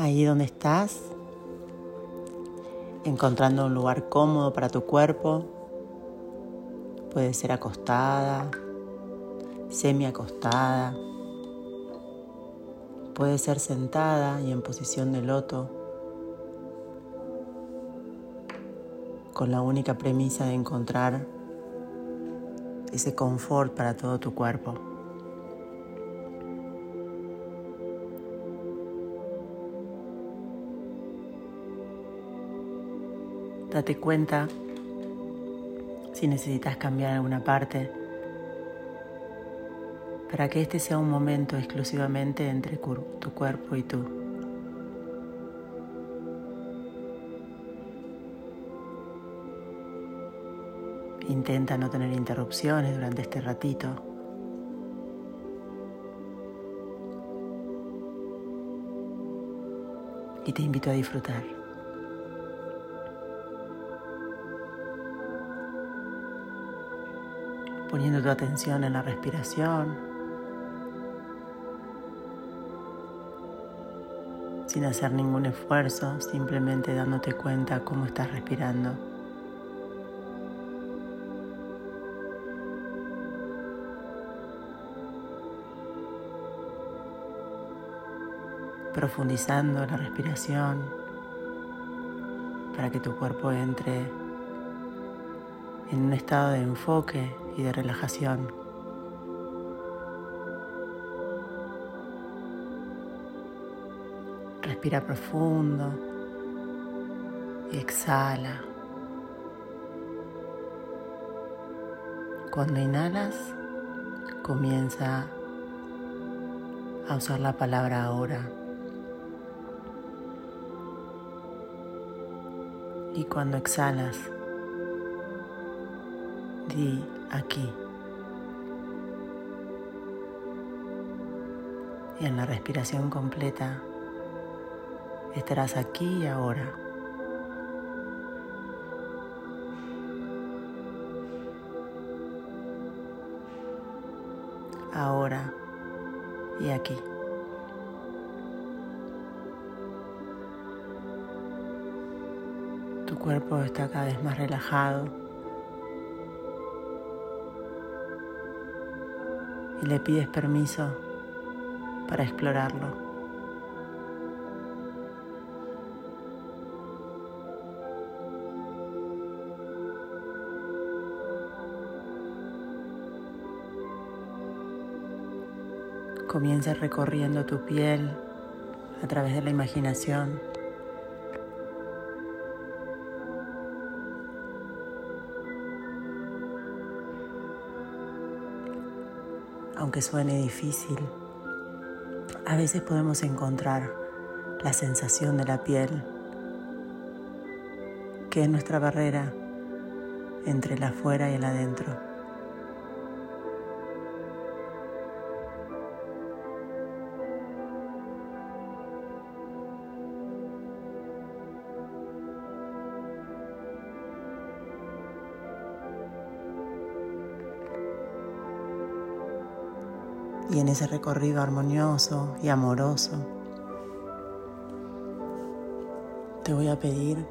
Ahí donde estás, encontrando un lugar cómodo para tu cuerpo, puede ser acostada, semi acostada, puede ser sentada y en posición de loto, con la única premisa de encontrar ese confort para todo tu cuerpo. Date cuenta si necesitas cambiar alguna parte para que este sea un momento exclusivamente entre tu cuerpo y tú. Intenta no tener interrupciones durante este ratito. Y te invito a disfrutar. Poniendo tu atención en la respiración, sin hacer ningún esfuerzo, simplemente dándote cuenta cómo estás respirando. Profundizando la respiración para que tu cuerpo entre en un estado de enfoque y de relajación. Respira profundo y exhala. Cuando inhalas, comienza a usar la palabra ahora. Y cuando exhalas, di aquí. Y en la respiración completa estarás aquí y ahora. Ahora y aquí. Tu cuerpo está cada vez más relajado. Y le pides permiso para explorarlo. Comienza recorriendo tu piel a través de la imaginación. Aunque suene difícil, a veces podemos encontrar la sensación de la piel, que es nuestra barrera entre el afuera y el adentro. Y en ese recorrido armonioso y amoroso, te voy a pedir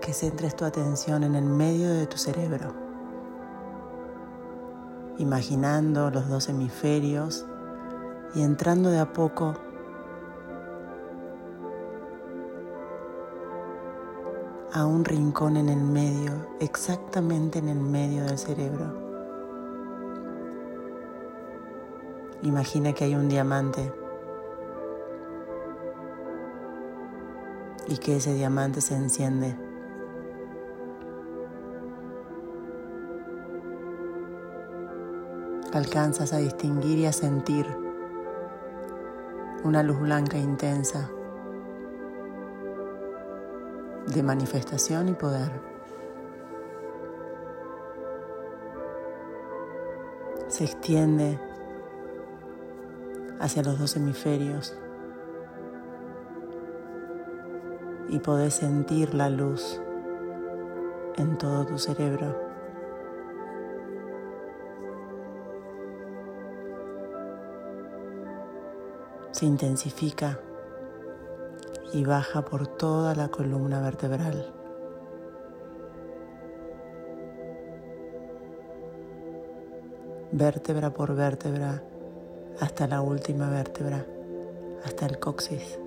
que centres tu atención en el medio de tu cerebro, imaginando los dos hemisferios y entrando de a poco a un rincón en el medio, exactamente en el medio del cerebro. Imagina que hay un diamante y que ese diamante se enciende. Alcanzas a distinguir y a sentir una luz blanca intensa de manifestación y poder. Se extiende hacia los dos hemisferios y podés sentir la luz en todo tu cerebro. Se intensifica y baja por toda la columna vertebral. Vértebra por vértebra hasta la última vértebra, hasta el coxis.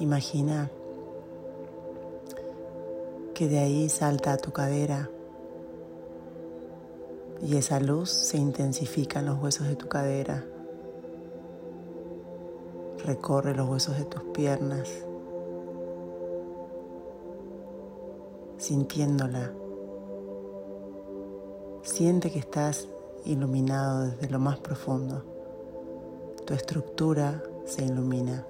Imagina que de ahí salta a tu cadera y esa luz se intensifica en los huesos de tu cadera. Recorre los huesos de tus piernas, sintiéndola. Siente que estás iluminado desde lo más profundo. Tu estructura se ilumina.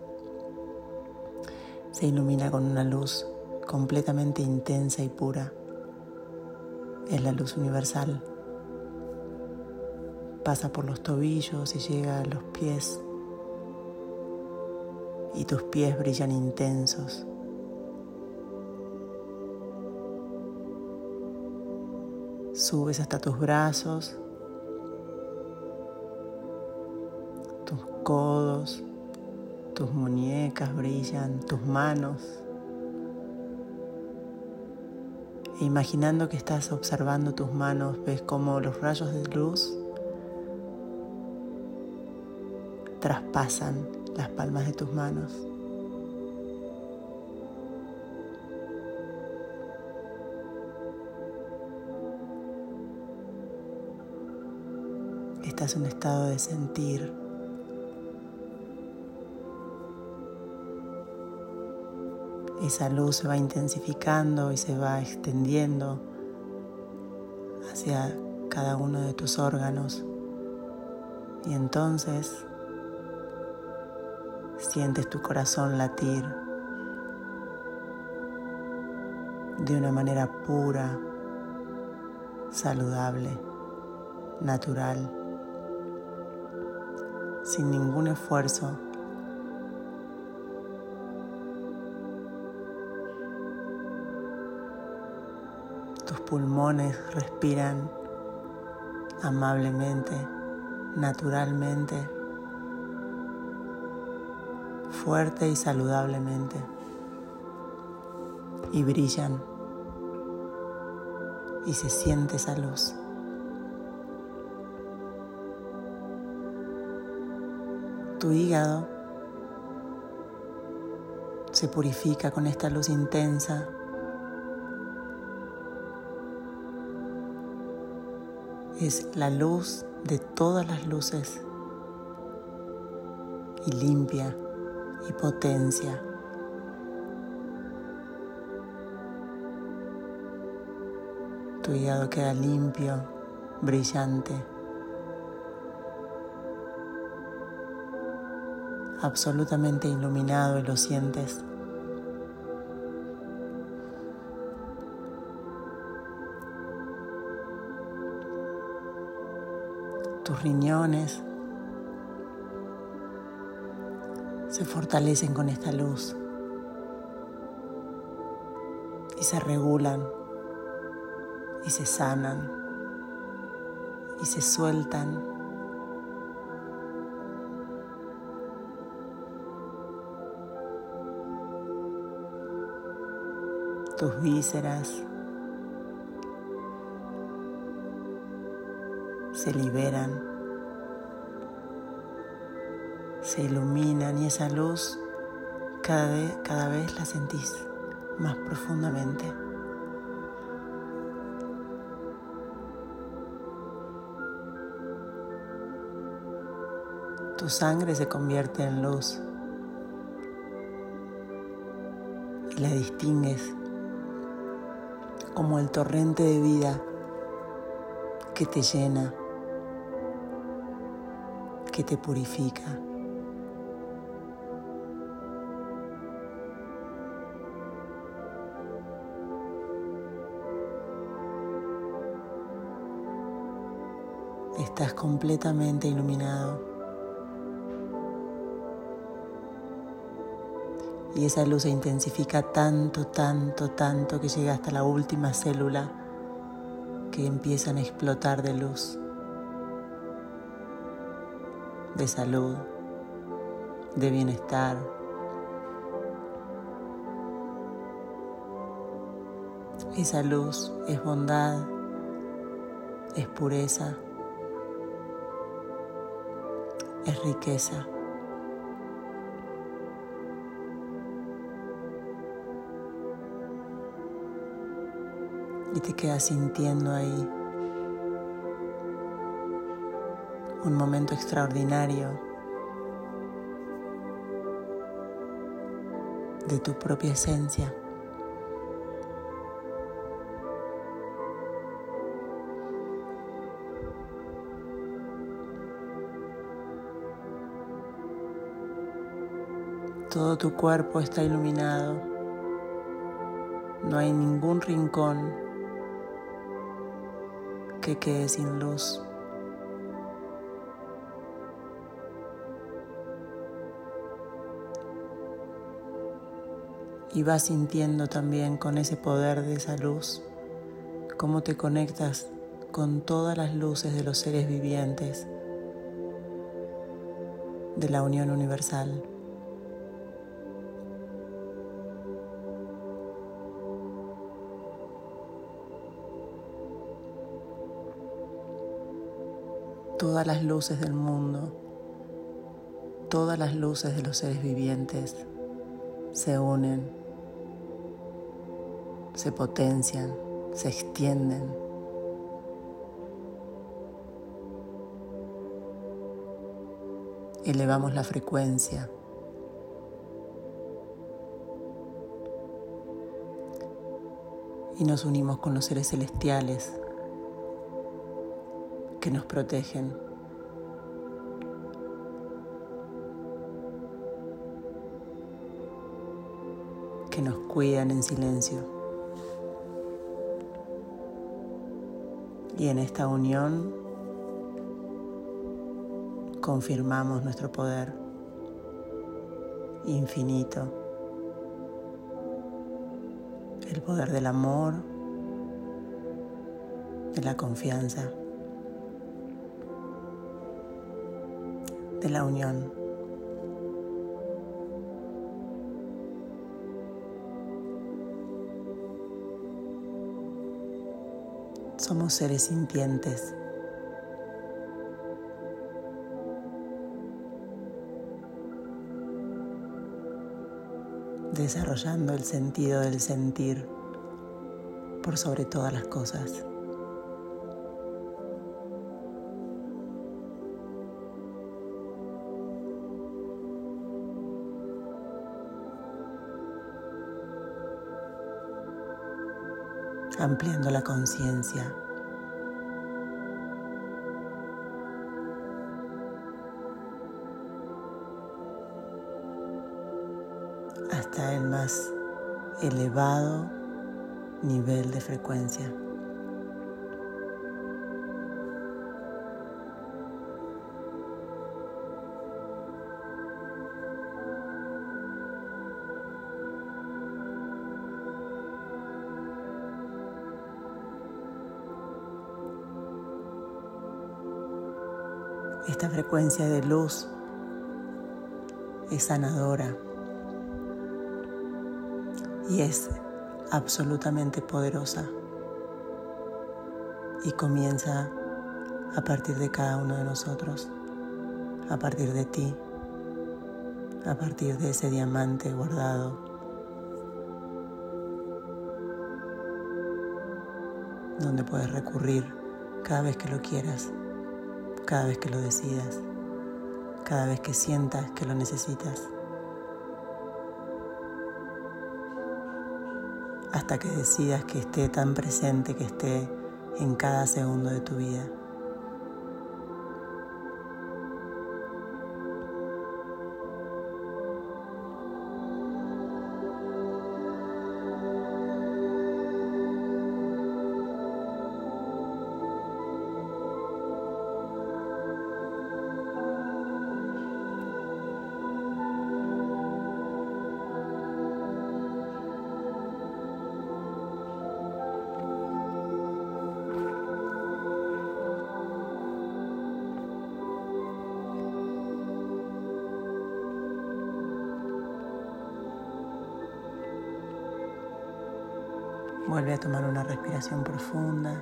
Se ilumina con una luz completamente intensa y pura. Es la luz universal pasa por los tobillos y llega a los pies. Y tus pies brillan intensos. Subes hasta tus brazos, tus codos, tus muñecas brillan, tus manos. E imaginando que estás observando tus manos, ves como los rayos de luz traspasan las palmas de tus manos. Estás en un estado de sentir. Esa luz se va intensificando y se va extendiendo hacia cada uno de tus órganos. Y entonces Sientes tu corazón latir de una manera pura, saludable, natural, sin ningún esfuerzo. Tus pulmones respiran amablemente, naturalmente fuerte y saludablemente y brillan y se siente esa luz. Tu hígado se purifica con esta luz intensa. Es la luz de todas las luces y limpia y potencia. Tu hígado queda limpio, brillante, absolutamente iluminado y lo sientes. Tus riñones se fortalecen con esta luz y se regulan y se sanan y se sueltan. Tus vísceras se liberan se iluminan y esa luz cada vez, cada vez la sentís más profundamente. Tu sangre se convierte en luz y la distingues como el torrente de vida que te llena, que te purifica. Estás completamente iluminado. Y esa luz se intensifica tanto, tanto, tanto que llega hasta la última célula que empiezan a explotar de luz de salud, de bienestar. Esa luz es bondad, es pureza, es riqueza. Y te quedas sintiendo ahí un momento extraordinario de tu propia esencia. Todo tu cuerpo está iluminado. No hay ningún rincón que quede sin luz. y vas sintiendo también con ese poder de esa luz cómo te conectas con todas las luces de los seres vivientes de la unión universal. Todas las luces del mundo, todas las luces de los seres vivientes se unen se potencian, se extienden. Elevamos la frecuencia. Y nos unimos con los seres celestiales que nos protegen. Que nos cuidan en silencio. Y en esta unión confirmamos nuestro poder infinito, el poder del amor, de la confianza, de la unión. Somos seres sintientes. desarrollando el sentido del sentir por sobre todas las cosas. Ampliando la conciencia. hasta el más elevado nivel de frecuencia. Esta frecuencia de luz es sanadora y es absolutamente poderosa y comienza a partir de cada uno de nosotros, a partir de ti, a partir de ese diamante guardado. donde puedes recurrir cada vez que lo quieras cada vez que lo decidas, cada vez que sientas que lo necesitas, hasta que decidas que esté tan presente, que esté en cada segundo de tu vida. Vuelve a tomar una respiración profunda.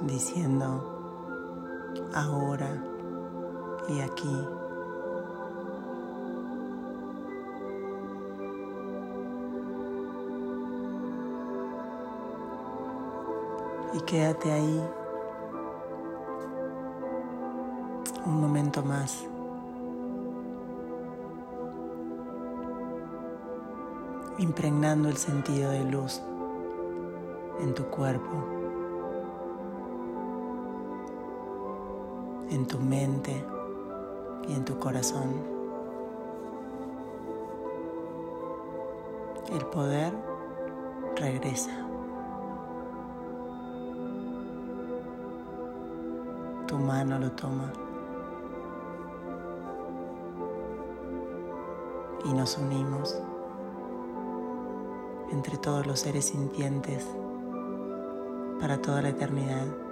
Diciendo ahora y aquí. Y quédate ahí un momento más. Impregnando el sentido de luz en tu cuerpo, en tu mente y en tu corazón. El poder regresa. Tu mano lo toma. Y nos unimos entre todos los seres sintientes para toda la eternidad.